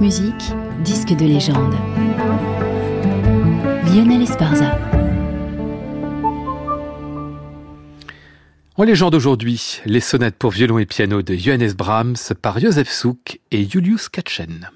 Musique, disque de légende. Lionel Esparza. En légende aujourd'hui, les sonates pour violon et piano de Johannes Brahms par Josef Suk et Julius Katchen.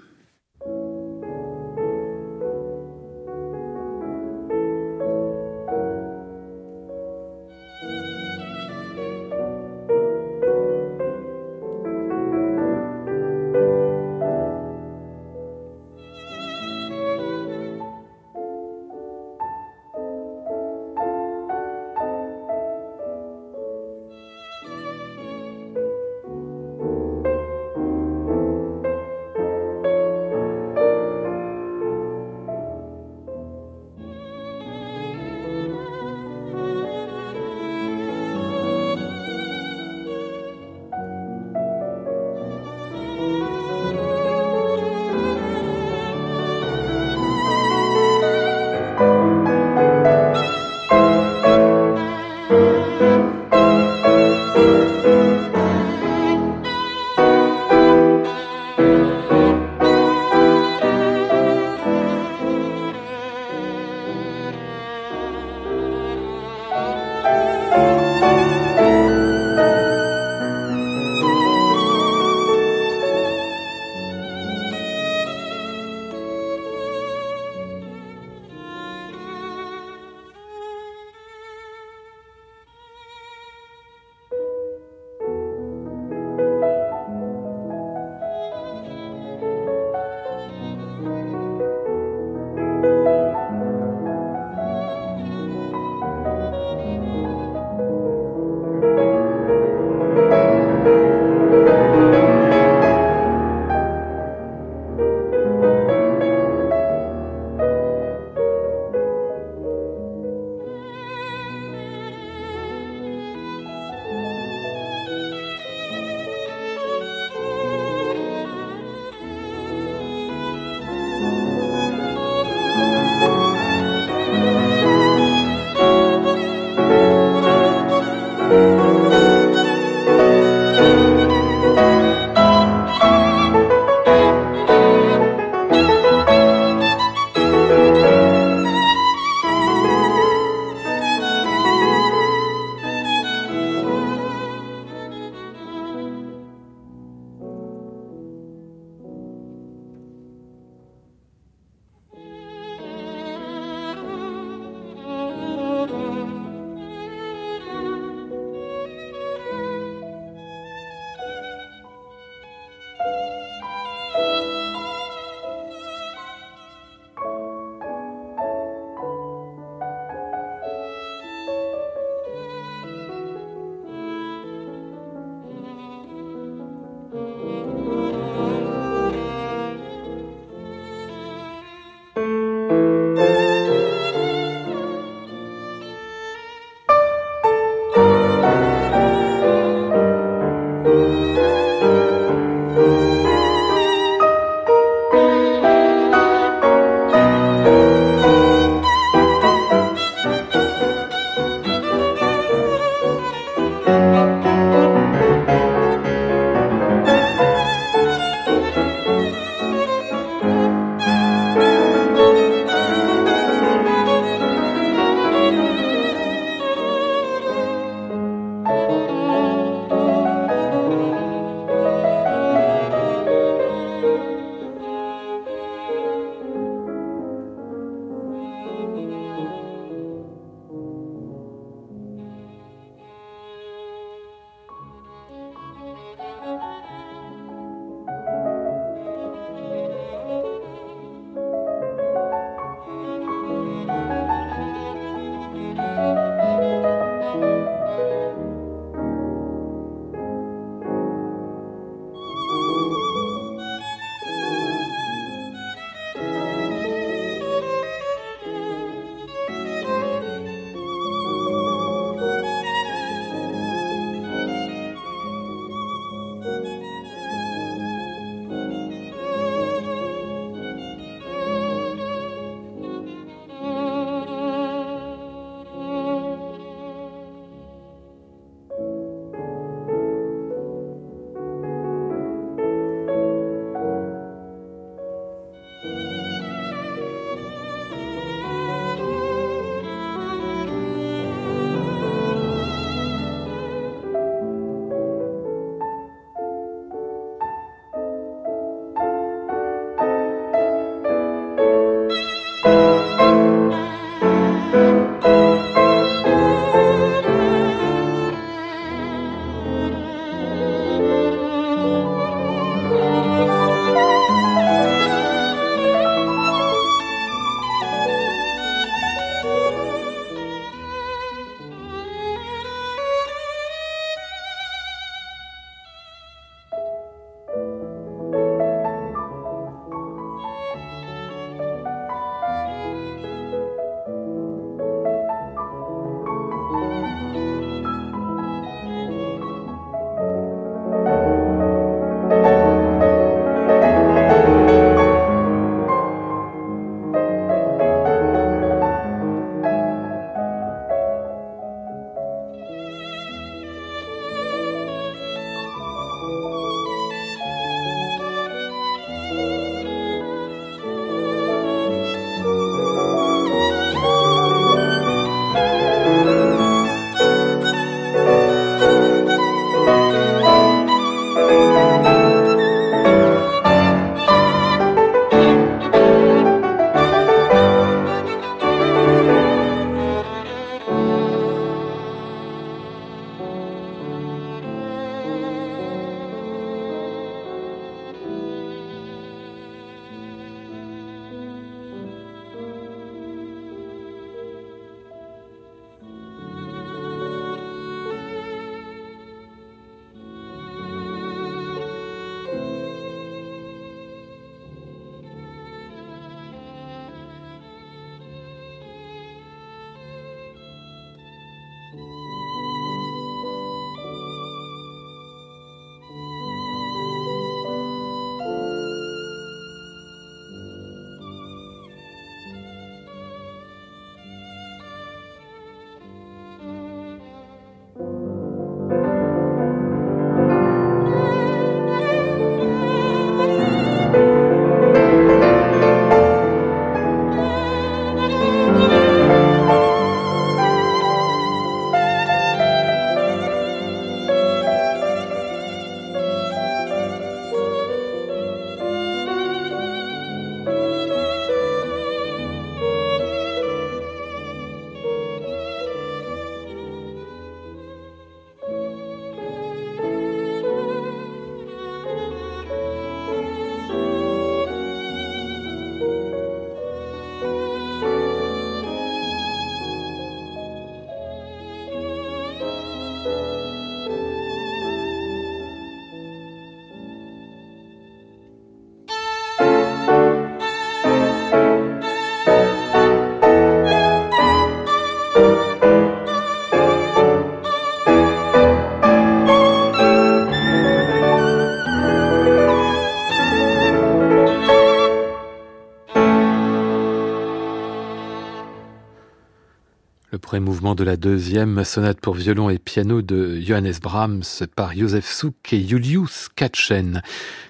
Premier mouvement de la deuxième sonate pour violon et piano de Johannes Brahms par Josef Suk et Julius Katchen.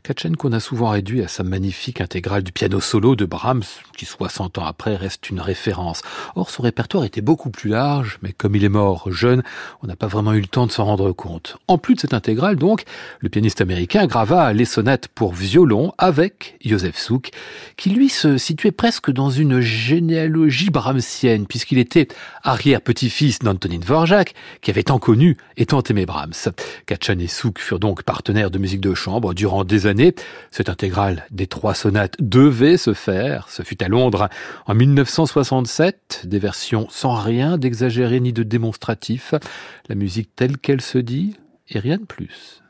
Katchen qu'on a souvent réduit à sa magnifique intégrale du piano solo de Brahms, qui 60 ans après reste une référence. Or, son répertoire était beaucoup plus large, mais comme il est mort jeune, on n'a pas vraiment eu le temps de s'en rendre compte. En plus de cette intégrale, donc, le pianiste américain grava les sonates pour violon avec Josef Suk, qui lui se situait presque dans une généalogie brahmsienne, puisqu'il était arrière-petit-fils d'Antonin Dvorak, qui avait tant connu et tant aimé Brahms. Katchan et Souk furent donc partenaires de musique de chambre durant des années. Cette intégrale des trois sonates devait se faire. Ce fut à Londres en 1967, des versions sans rien d'exagéré ni de démonstratif. La musique telle qu'elle se dit et rien de plus.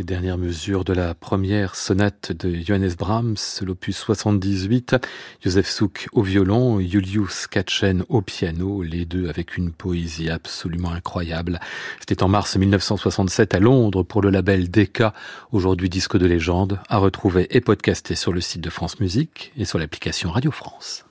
Les dernières mesures de la première sonate de Johannes Brahms, l'opus 78, Joseph Suk au violon, Julius Katchen au piano, les deux avec une poésie absolument incroyable. C'était en mars 1967 à Londres pour le label Decca, aujourd'hui disque de légende, à retrouver et podcasté sur le site de France Musique et sur l'application Radio France.